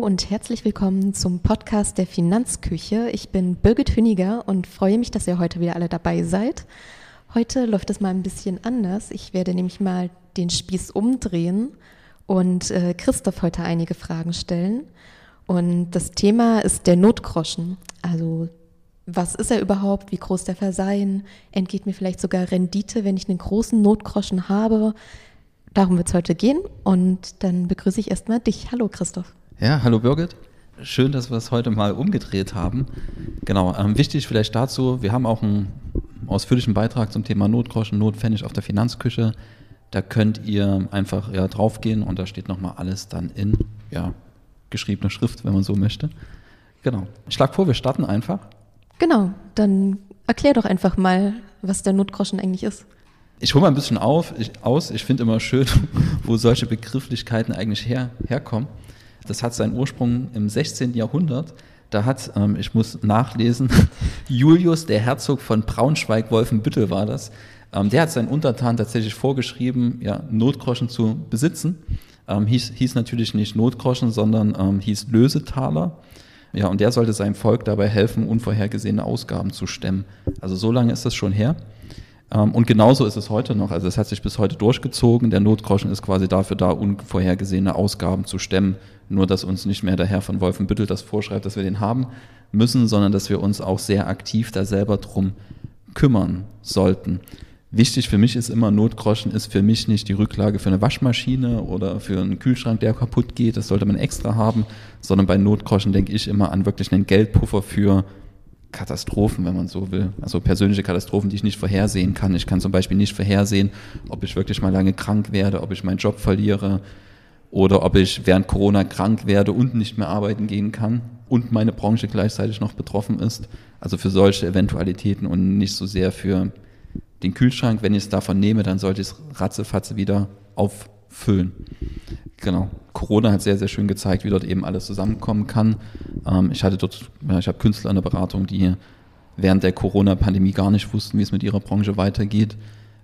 Und herzlich willkommen zum Podcast der Finanzküche. Ich bin Birgit Hüniger und freue mich, dass ihr heute wieder alle dabei seid. Heute läuft es mal ein bisschen anders. Ich werde nämlich mal den Spieß umdrehen und äh, Christoph heute einige Fragen stellen. Und das Thema ist der Notgroschen. Also was ist er überhaupt? Wie groß darf er sein? Entgeht mir vielleicht sogar Rendite, wenn ich einen großen Notgroschen habe? Darum wird es heute gehen. Und dann begrüße ich erstmal dich. Hallo Christoph. Ja, hallo Birgit. Schön, dass wir es heute mal umgedreht haben. Genau, ähm, wichtig vielleicht dazu, wir haben auch einen ausführlichen Beitrag zum Thema Notgroschen, Notpfennig auf der Finanzküche. Da könnt ihr einfach ja, draufgehen und da steht nochmal alles dann in ja, geschriebener Schrift, wenn man so möchte. Genau. Ich schlage vor, wir starten einfach. Genau, dann erklär doch einfach mal, was der Notgroschen eigentlich ist. Ich hole mal ein bisschen auf, ich, aus. Ich finde immer schön, wo solche Begrifflichkeiten eigentlich her, herkommen. Das hat seinen Ursprung im 16. Jahrhundert. Da hat, ähm, ich muss nachlesen, Julius, der Herzog von Braunschweig-Wolfenbüttel war das, ähm, der hat seinen Untertanen tatsächlich vorgeschrieben, ja, Notgroschen zu besitzen. Ähm, hieß, hieß natürlich nicht Notgroschen, sondern ähm, hieß Lösetaler. Ja, und der sollte seinem Volk dabei helfen, unvorhergesehene Ausgaben zu stemmen. Also so lange ist das schon her. Ähm, und genauso ist es heute noch. Also es hat sich bis heute durchgezogen. Der Notgroschen ist quasi dafür da, unvorhergesehene Ausgaben zu stemmen. Nur, dass uns nicht mehr der Herr von Wolfenbüttel das vorschreibt, dass wir den haben müssen, sondern dass wir uns auch sehr aktiv da selber drum kümmern sollten. Wichtig für mich ist immer, Notgroschen ist für mich nicht die Rücklage für eine Waschmaschine oder für einen Kühlschrank, der kaputt geht. Das sollte man extra haben, sondern bei Notgroschen denke ich immer an wirklich einen Geldpuffer für Katastrophen, wenn man so will. Also persönliche Katastrophen, die ich nicht vorhersehen kann. Ich kann zum Beispiel nicht vorhersehen, ob ich wirklich mal lange krank werde, ob ich meinen Job verliere oder ob ich während Corona krank werde und nicht mehr arbeiten gehen kann und meine Branche gleichzeitig noch betroffen ist. Also für solche Eventualitäten und nicht so sehr für den Kühlschrank. Wenn ich es davon nehme, dann sollte ich es ratzefatze wieder auffüllen. Genau. Corona hat sehr, sehr schön gezeigt, wie dort eben alles zusammenkommen kann. Ähm, ich hatte dort, ja, ich habe Künstler in der Beratung, die während der Corona-Pandemie gar nicht wussten, wie es mit ihrer Branche weitergeht.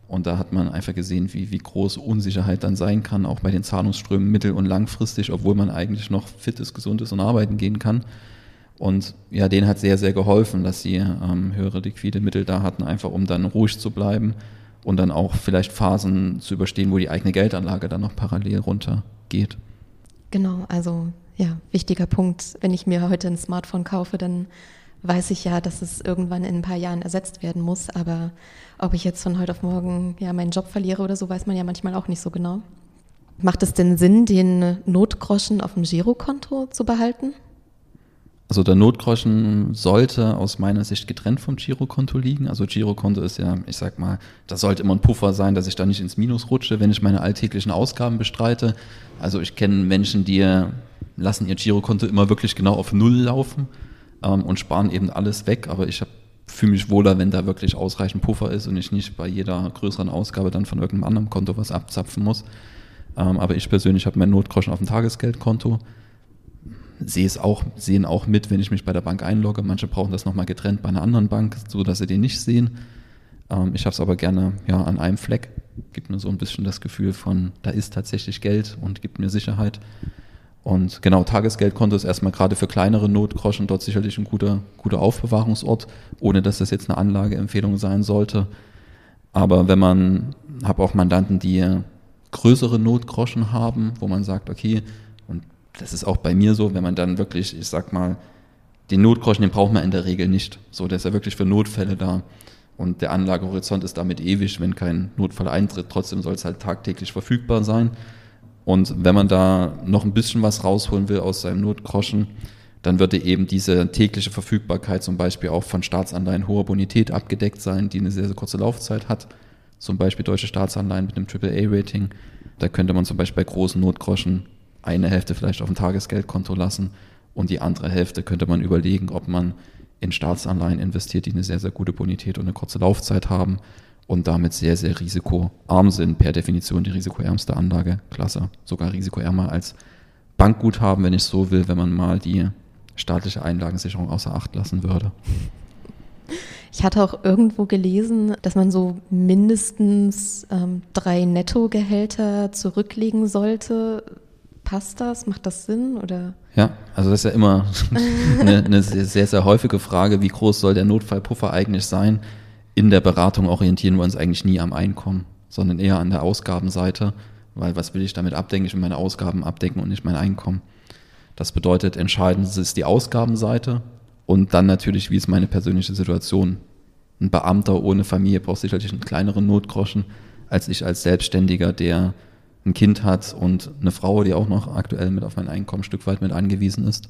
Und da hat man einfach gesehen, wie, wie groß Unsicherheit dann sein kann, auch bei den Zahlungsströmen mittel- und langfristig, obwohl man eigentlich noch fit ist, gesund ist und arbeiten gehen kann. Und ja, denen hat sehr, sehr geholfen, dass sie ähm, höhere liquide Mittel da hatten, einfach um dann ruhig zu bleiben und dann auch vielleicht Phasen zu überstehen, wo die eigene Geldanlage dann noch parallel runtergeht. Genau, also ja, wichtiger Punkt. Wenn ich mir heute ein Smartphone kaufe, dann weiß ich ja, dass es irgendwann in ein paar Jahren ersetzt werden muss. Aber ob ich jetzt von heute auf morgen ja meinen Job verliere oder so, weiß man ja manchmal auch nicht so genau. Macht es denn Sinn, den Notgroschen auf dem Girokonto zu behalten? Also der Notgroschen sollte aus meiner Sicht getrennt vom Girokonto liegen. Also Girokonto ist ja, ich sag mal, da sollte immer ein Puffer sein, dass ich da nicht ins Minus rutsche, wenn ich meine alltäglichen Ausgaben bestreite. Also ich kenne Menschen, die lassen ihr Girokonto immer wirklich genau auf Null laufen ähm, und sparen eben alles weg. Aber ich fühle mich wohler, wenn da wirklich ausreichend Puffer ist und ich nicht bei jeder größeren Ausgabe dann von irgendeinem anderen Konto was abzapfen muss. Ähm, aber ich persönlich habe mein Notgroschen auf dem Tagesgeldkonto sehe es auch, sehen auch mit, wenn ich mich bei der Bank einlogge. Manche brauchen das nochmal getrennt bei einer anderen Bank, so dass sie den nicht sehen. Ähm, ich habe es aber gerne ja, an einem Fleck. Gibt mir so ein bisschen das Gefühl von, da ist tatsächlich Geld und gibt mir Sicherheit. Und genau, Tagesgeldkonto ist erstmal gerade für kleinere Notgroschen dort sicherlich ein guter, guter Aufbewahrungsort, ohne dass das jetzt eine Anlageempfehlung sein sollte. Aber wenn man, habe auch Mandanten, die größere Notgroschen haben, wo man sagt, okay, das ist auch bei mir so, wenn man dann wirklich, ich sag mal, den Notgroschen, den braucht man in der Regel nicht. So, der ist ja wirklich für Notfälle da. Und der Anlagehorizont ist damit ewig, wenn kein Notfall eintritt. Trotzdem soll es halt tagtäglich verfügbar sein. Und wenn man da noch ein bisschen was rausholen will aus seinem Notgroschen, dann würde eben diese tägliche Verfügbarkeit zum Beispiel auch von Staatsanleihen hoher Bonität abgedeckt sein, die eine sehr, sehr kurze Laufzeit hat. Zum Beispiel deutsche Staatsanleihen mit einem AAA-Rating. Da könnte man zum Beispiel bei großen Notgroschen eine Hälfte vielleicht auf ein Tagesgeldkonto lassen und die andere Hälfte könnte man überlegen, ob man in Staatsanleihen investiert, die eine sehr, sehr gute Bonität und eine kurze Laufzeit haben und damit sehr, sehr risikoarm sind. Per Definition die risikoärmste Anlageklasse. Sogar risikoärmer als Bankguthaben, wenn ich so will, wenn man mal die staatliche Einlagensicherung außer Acht lassen würde. Ich hatte auch irgendwo gelesen, dass man so mindestens ähm, drei Nettogehälter zurücklegen sollte, passt das? Macht das Sinn? Oder? Ja, also das ist ja immer eine, eine sehr, sehr häufige Frage, wie groß soll der Notfallpuffer eigentlich sein? In der Beratung orientieren wir uns eigentlich nie am Einkommen, sondern eher an der Ausgabenseite, weil was will ich damit abdecken? Ich will meine Ausgaben abdecken und nicht mein Einkommen. Das bedeutet, entscheidend ist die Ausgabenseite und dann natürlich, wie ist meine persönliche Situation. Ein Beamter ohne Familie braucht sicherlich einen kleineren Notgroschen als ich als Selbstständiger, der ein Kind hat und eine Frau, die auch noch aktuell mit auf mein Einkommen ein Stück weit mit angewiesen ist.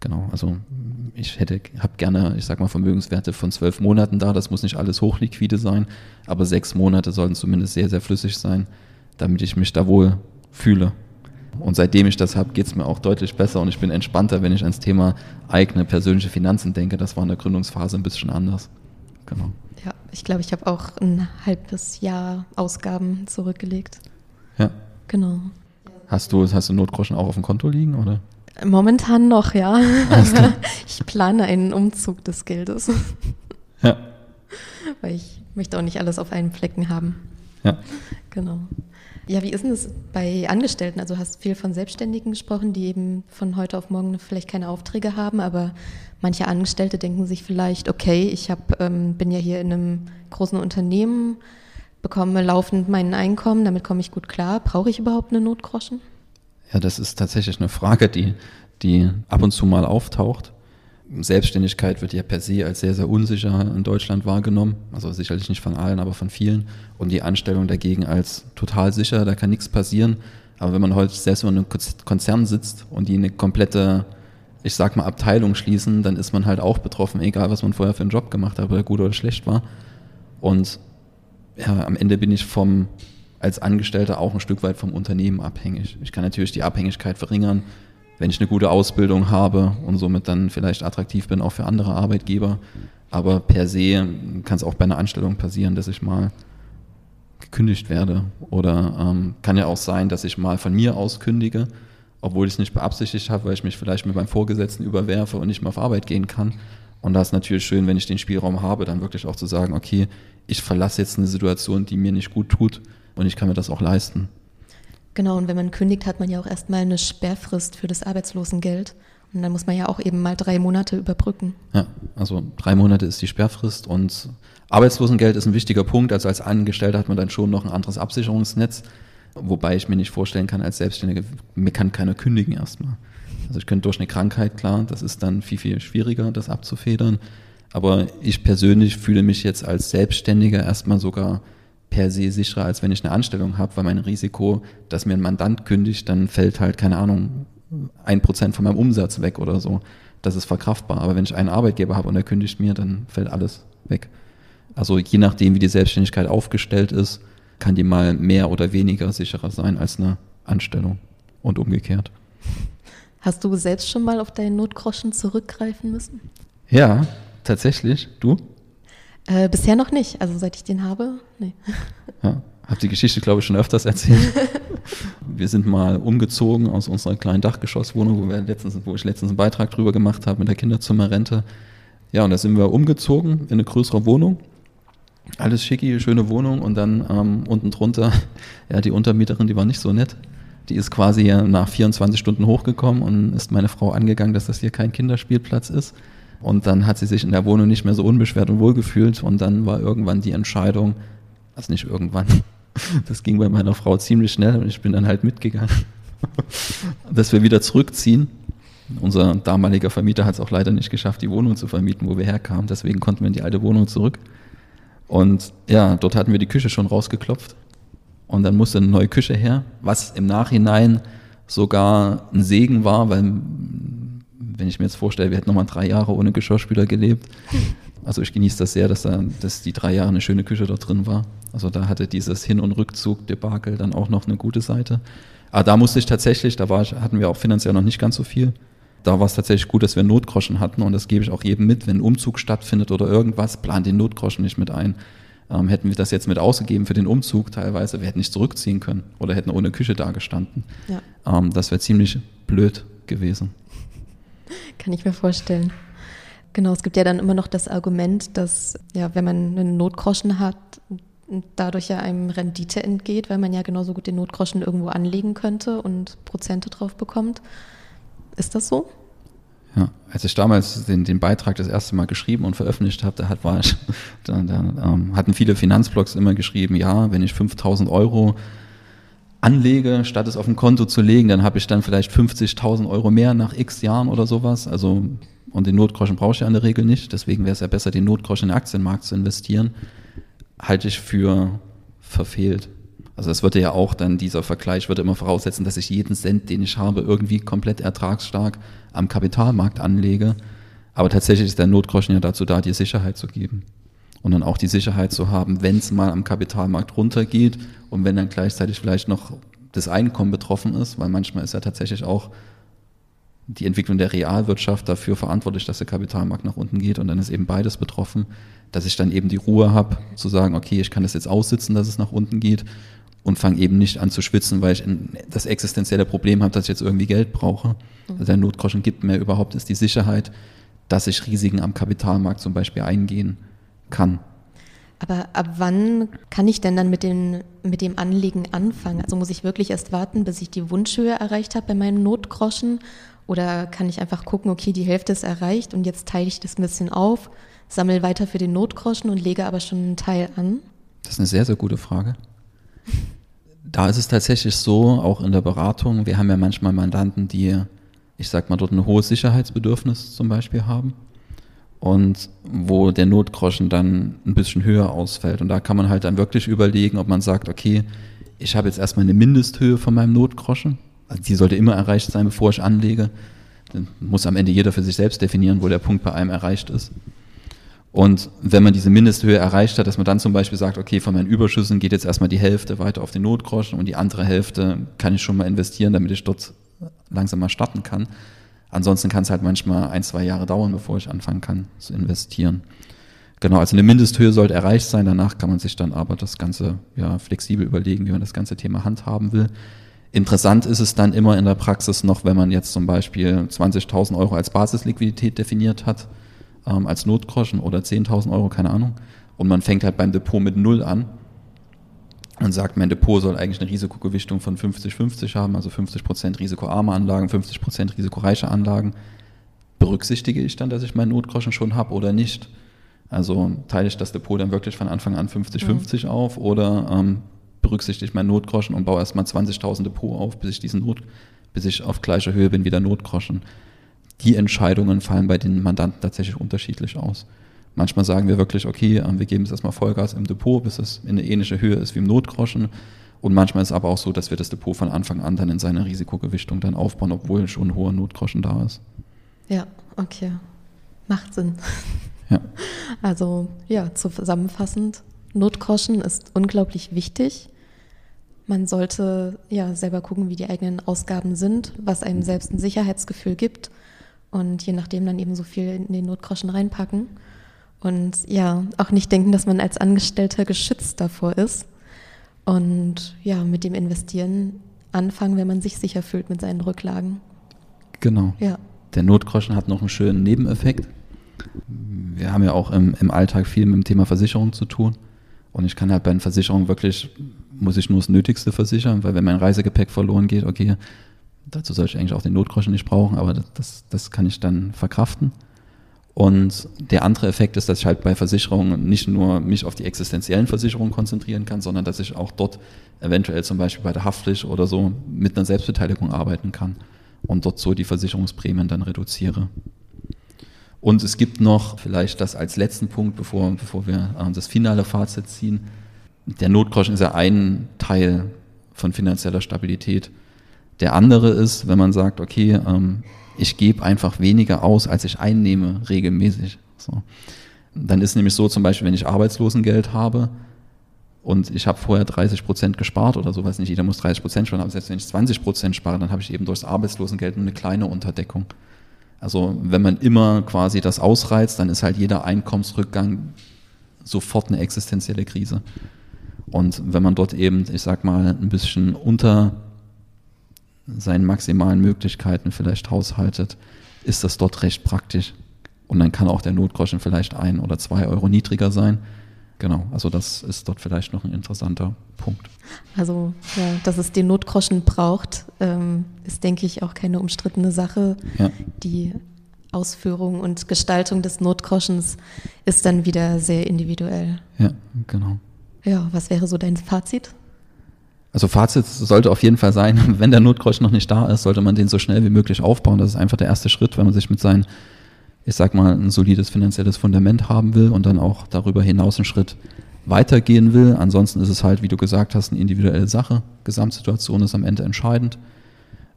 Genau, also ich hätte, habe gerne, ich sag mal, Vermögenswerte von zwölf Monaten da. Das muss nicht alles hochliquide sein, aber sechs Monate sollten zumindest sehr, sehr flüssig sein, damit ich mich da wohl fühle. Und seitdem ich das habe, geht es mir auch deutlich besser und ich bin entspannter, wenn ich ans Thema eigene persönliche Finanzen denke. Das war in der Gründungsphase ein bisschen anders. Genau. Ja, ich glaube, ich habe auch ein halbes Jahr Ausgaben zurückgelegt. Ja. Genau. Hast du, hast du Notgroschen auch auf dem Konto liegen, oder? Momentan noch, ja. ich plane einen Umzug des Geldes. Ja. Weil ich möchte auch nicht alles auf einen Flecken haben. Ja. Genau. Ja, wie ist denn es bei Angestellten? Also du hast viel von Selbstständigen gesprochen, die eben von heute auf morgen vielleicht keine Aufträge haben, aber manche Angestellte denken sich vielleicht, okay, ich hab, ähm, bin ja hier in einem großen Unternehmen, bekomme laufend mein Einkommen, damit komme ich gut klar. Brauche ich überhaupt eine Notgroschen? Ja, das ist tatsächlich eine Frage, die, die ab und zu mal auftaucht. Selbstständigkeit wird ja per se als sehr, sehr unsicher in Deutschland wahrgenommen. Also sicherlich nicht von allen, aber von vielen. Und die Anstellung dagegen als total sicher, da kann nichts passieren. Aber wenn man heute selbst in einem Konzern sitzt und die eine komplette, ich sag mal, Abteilung schließen, dann ist man halt auch betroffen, egal was man vorher für einen Job gemacht hat, ob er gut oder schlecht war. Und ja, am Ende bin ich vom, als Angestellter auch ein Stück weit vom Unternehmen abhängig. Ich kann natürlich die Abhängigkeit verringern, wenn ich eine gute Ausbildung habe und somit dann vielleicht attraktiv bin auch für andere Arbeitgeber. Aber per se kann es auch bei einer Anstellung passieren, dass ich mal gekündigt werde. Oder ähm, kann ja auch sein, dass ich mal von mir aus kündige, obwohl ich es nicht beabsichtigt habe, weil ich mich vielleicht mit meinem Vorgesetzten überwerfe und nicht mehr auf Arbeit gehen kann. Und da ist natürlich schön, wenn ich den Spielraum habe, dann wirklich auch zu sagen, okay, ich verlasse jetzt eine Situation, die mir nicht gut tut und ich kann mir das auch leisten. Genau, und wenn man kündigt, hat man ja auch erstmal eine Sperrfrist für das Arbeitslosengeld. Und dann muss man ja auch eben mal drei Monate überbrücken. Ja, also drei Monate ist die Sperrfrist und Arbeitslosengeld ist ein wichtiger Punkt. Also als Angestellter hat man dann schon noch ein anderes Absicherungsnetz, wobei ich mir nicht vorstellen kann, als Selbstständiger, mir kann keiner kündigen erstmal. Also ich könnte durch eine Krankheit, klar, das ist dann viel, viel schwieriger, das abzufedern. Aber ich persönlich fühle mich jetzt als Selbstständiger erstmal sogar per se sicherer, als wenn ich eine Anstellung habe, weil mein Risiko, dass mir ein Mandant kündigt, dann fällt halt, keine Ahnung, ein Prozent von meinem Umsatz weg oder so. Das ist verkraftbar. Aber wenn ich einen Arbeitgeber habe und er kündigt mir, dann fällt alles weg. Also je nachdem, wie die Selbstständigkeit aufgestellt ist, kann die mal mehr oder weniger sicherer sein als eine Anstellung und umgekehrt. Hast du selbst schon mal auf deinen Notgroschen zurückgreifen müssen? Ja, tatsächlich. Du? Äh, bisher noch nicht. Also seit ich den habe, nee. Ja, habe die Geschichte, glaube ich, schon öfters erzählt. wir sind mal umgezogen aus unserer kleinen Dachgeschosswohnung, wo, wir letztens, wo ich letztens einen Beitrag drüber gemacht habe mit der Kinderzimmerrente. Ja, und da sind wir umgezogen in eine größere Wohnung. Alles schicki, schöne Wohnung und dann ähm, unten drunter, ja, die Untermieterin, die war nicht so nett. Die ist quasi nach 24 Stunden hochgekommen und ist meine Frau angegangen, dass das hier kein Kinderspielplatz ist. Und dann hat sie sich in der Wohnung nicht mehr so unbeschwert und wohlgefühlt. Und dann war irgendwann die Entscheidung, also nicht irgendwann, das ging bei meiner Frau ziemlich schnell und ich bin dann halt mitgegangen, dass wir wieder zurückziehen. Unser damaliger Vermieter hat es auch leider nicht geschafft, die Wohnung zu vermieten, wo wir herkamen. Deswegen konnten wir in die alte Wohnung zurück. Und ja, dort hatten wir die Küche schon rausgeklopft. Und dann musste eine neue Küche her, was im Nachhinein sogar ein Segen war, weil wenn ich mir jetzt vorstelle, wir hätten nochmal drei Jahre ohne Geschirrspüler gelebt. Also ich genieße das sehr, dass, da, dass die drei Jahre eine schöne Küche dort drin war. Also da hatte dieses Hin- und Rückzug-Debakel dann auch noch eine gute Seite. Aber da musste ich tatsächlich, da war, hatten wir auch finanziell noch nicht ganz so viel. Da war es tatsächlich gut, dass wir Notgroschen hatten und das gebe ich auch jedem mit, wenn ein Umzug stattfindet oder irgendwas, plan den Notgroschen nicht mit ein. Ähm, hätten wir das jetzt mit ausgegeben für den Umzug teilweise, wir hätten nicht zurückziehen können oder hätten ohne Küche dagestanden. Ja. Ähm, das wäre ziemlich blöd gewesen. Kann ich mir vorstellen. Genau, es gibt ja dann immer noch das Argument, dass ja, wenn man einen Notgroschen hat, dadurch ja einem Rendite entgeht, weil man ja genauso gut den Notgroschen irgendwo anlegen könnte und Prozente drauf bekommt. Ist das so? Ja, als ich damals den, den Beitrag das erste Mal geschrieben und veröffentlicht habe, da, hat, war ich, da, da ähm, hatten viele Finanzblogs immer geschrieben, ja, wenn ich 5000 Euro anlege, statt es auf ein Konto zu legen, dann habe ich dann vielleicht 50.000 Euro mehr nach x Jahren oder sowas. Also, und den Notgroschen brauche ich ja in der Regel nicht. Deswegen wäre es ja besser, den Notgroschen in den Aktienmarkt zu investieren. Halte ich für verfehlt. Also es würde ja auch dann, dieser Vergleich würde immer voraussetzen, dass ich jeden Cent, den ich habe, irgendwie komplett ertragsstark am Kapitalmarkt anlege. Aber tatsächlich ist der Notgroschen ja dazu da, dir Sicherheit zu geben. Und dann auch die Sicherheit zu haben, wenn es mal am Kapitalmarkt runtergeht und wenn dann gleichzeitig vielleicht noch das Einkommen betroffen ist, weil manchmal ist ja tatsächlich auch die Entwicklung der Realwirtschaft dafür verantwortlich, dass der Kapitalmarkt nach unten geht und dann ist eben beides betroffen, dass ich dann eben die Ruhe habe, zu sagen, okay, ich kann das jetzt aussitzen, dass es nach unten geht und fange eben nicht an zu schwitzen, weil ich das existenzielle Problem habe, dass ich jetzt irgendwie Geld brauche. Also der Notgroschen gibt mir überhaupt ist die Sicherheit, dass ich Risiken am Kapitalmarkt zum Beispiel eingehen kann. Aber ab wann kann ich denn dann mit, den, mit dem Anlegen anfangen? Also muss ich wirklich erst warten, bis ich die Wunschhöhe erreicht habe bei meinen Notgroschen? Oder kann ich einfach gucken, okay, die Hälfte ist erreicht und jetzt teile ich das ein bisschen auf, sammle weiter für den Notgroschen und lege aber schon einen Teil an? Das ist eine sehr, sehr gute Frage. Da ist es tatsächlich so, auch in der Beratung, wir haben ja manchmal Mandanten, die, ich sag mal, dort ein hohes Sicherheitsbedürfnis zum Beispiel haben und wo der Notgroschen dann ein bisschen höher ausfällt. Und da kann man halt dann wirklich überlegen, ob man sagt, okay, ich habe jetzt erstmal eine Mindesthöhe von meinem Notgroschen. Also die sollte immer erreicht sein, bevor ich anlege. Dann muss am Ende jeder für sich selbst definieren, wo der Punkt bei einem erreicht ist. Und wenn man diese Mindesthöhe erreicht hat, dass man dann zum Beispiel sagt, okay, von meinen Überschüssen geht jetzt erstmal die Hälfte weiter auf den Notgroschen und die andere Hälfte kann ich schon mal investieren, damit ich dort langsam mal starten kann. Ansonsten kann es halt manchmal ein, zwei Jahre dauern, bevor ich anfangen kann zu investieren. Genau, also eine Mindesthöhe sollte erreicht sein. Danach kann man sich dann aber das Ganze ja, flexibel überlegen, wie man das ganze Thema handhaben will. Interessant ist es dann immer in der Praxis noch, wenn man jetzt zum Beispiel 20.000 Euro als Basisliquidität definiert hat ähm, als Notgroschen oder 10.000 Euro, keine Ahnung. Und man fängt halt beim Depot mit Null an und sagt, mein Depot soll eigentlich eine Risikogewichtung von 50-50 haben, also 50% risikoarme Anlagen, 50% risikoreiche Anlagen. Berücksichtige ich dann, dass ich meinen Notgroschen schon habe oder nicht? Also teile ich das Depot dann wirklich von Anfang an 50-50 mhm. auf oder ähm, berücksichtige ich meinen Notgroschen und baue erstmal 20.000 Depot auf, bis ich diesen Not, bis ich auf gleicher Höhe bin wie der Notgroschen die Entscheidungen fallen bei den Mandanten tatsächlich unterschiedlich aus. Manchmal sagen wir wirklich, okay, ähm, wir geben es erstmal Vollgas im Depot, bis es in eine ähnliche Höhe ist wie im Notgroschen. Und manchmal ist es aber auch so, dass wir das Depot von Anfang an dann in seiner Risikogewichtung dann aufbauen, obwohl schon ein hoher Notgroschen da ist. Ja, okay. Macht Sinn. Ja. Also ja, zusammenfassend, Notgroschen ist unglaublich wichtig. Man sollte ja selber gucken, wie die eigenen Ausgaben sind, was einem selbst ein Sicherheitsgefühl gibt und je nachdem dann eben so viel in den Notgroschen reinpacken. Und ja, auch nicht denken, dass man als Angestellter geschützt davor ist. Und ja, mit dem Investieren anfangen, wenn man sich sicher fühlt mit seinen Rücklagen. Genau. Ja. Der Notgroschen hat noch einen schönen Nebeneffekt. Wir haben ja auch im, im Alltag viel mit dem Thema Versicherung zu tun. Und ich kann halt bei den Versicherungen wirklich, muss ich nur das Nötigste versichern, weil wenn mein Reisegepäck verloren geht, okay, Dazu soll ich eigentlich auch den Notgroschen nicht brauchen, aber das, das kann ich dann verkraften. Und der andere Effekt ist, dass ich halt bei Versicherungen nicht nur mich auf die existenziellen Versicherungen konzentrieren kann, sondern dass ich auch dort eventuell zum Beispiel bei der Haftpflicht oder so mit einer Selbstbeteiligung arbeiten kann und dort so die Versicherungsprämien dann reduziere. Und es gibt noch vielleicht das als letzten Punkt, bevor, bevor wir äh, das finale Fazit ziehen. Der Notgroschen ist ja ein Teil von finanzieller Stabilität. Der andere ist, wenn man sagt, okay, ähm, ich gebe einfach weniger aus, als ich einnehme, regelmäßig. So. Dann ist nämlich so, zum Beispiel, wenn ich Arbeitslosengeld habe und ich habe vorher 30 Prozent gespart oder so, weiß nicht, jeder muss 30 Prozent sparen, aber selbst wenn ich 20 Prozent spare, dann habe ich eben durchs Arbeitslosengeld nur eine kleine Unterdeckung. Also wenn man immer quasi das ausreizt, dann ist halt jeder Einkommensrückgang sofort eine existenzielle Krise. Und wenn man dort eben, ich sag mal, ein bisschen unter seinen maximalen Möglichkeiten vielleicht haushaltet, ist das dort recht praktisch. Und dann kann auch der Notgroschen vielleicht ein oder zwei Euro niedriger sein. Genau, also das ist dort vielleicht noch ein interessanter Punkt. Also, ja, dass es den Notgroschen braucht, ähm, ist, denke ich, auch keine umstrittene Sache. Ja. Die Ausführung und Gestaltung des Notgroschens ist dann wieder sehr individuell. Ja, genau. Ja, was wäre so dein Fazit? Also Fazit sollte auf jeden Fall sein, wenn der Notgroschen noch nicht da ist, sollte man den so schnell wie möglich aufbauen. Das ist einfach der erste Schritt, wenn man sich mit seinen ich sag mal, ein solides finanzielles Fundament haben will und dann auch darüber hinaus einen Schritt weitergehen will. Ansonsten ist es halt, wie du gesagt hast, eine individuelle Sache. Gesamtsituation ist am Ende entscheidend.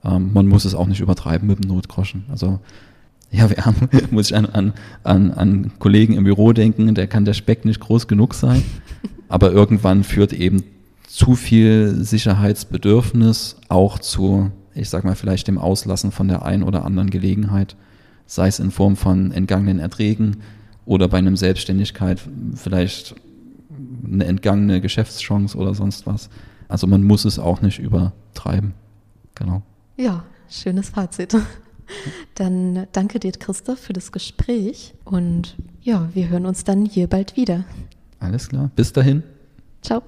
Ähm, man muss es auch nicht übertreiben mit dem Notgroschen. Also ja, wir haben, muss ich an, an, an, an Kollegen im Büro denken, der kann der Speck nicht groß genug sein. Aber irgendwann führt eben zu viel Sicherheitsbedürfnis auch zu, ich sag mal, vielleicht dem Auslassen von der einen oder anderen Gelegenheit sei es in Form von entgangenen Erträgen oder bei einem Selbstständigkeit vielleicht eine entgangene Geschäftschance oder sonst was. Also man muss es auch nicht übertreiben. Genau. Ja, schönes Fazit. Dann danke dir, Christoph, für das Gespräch und ja, wir hören uns dann hier bald wieder. Alles klar. Bis dahin. Ciao.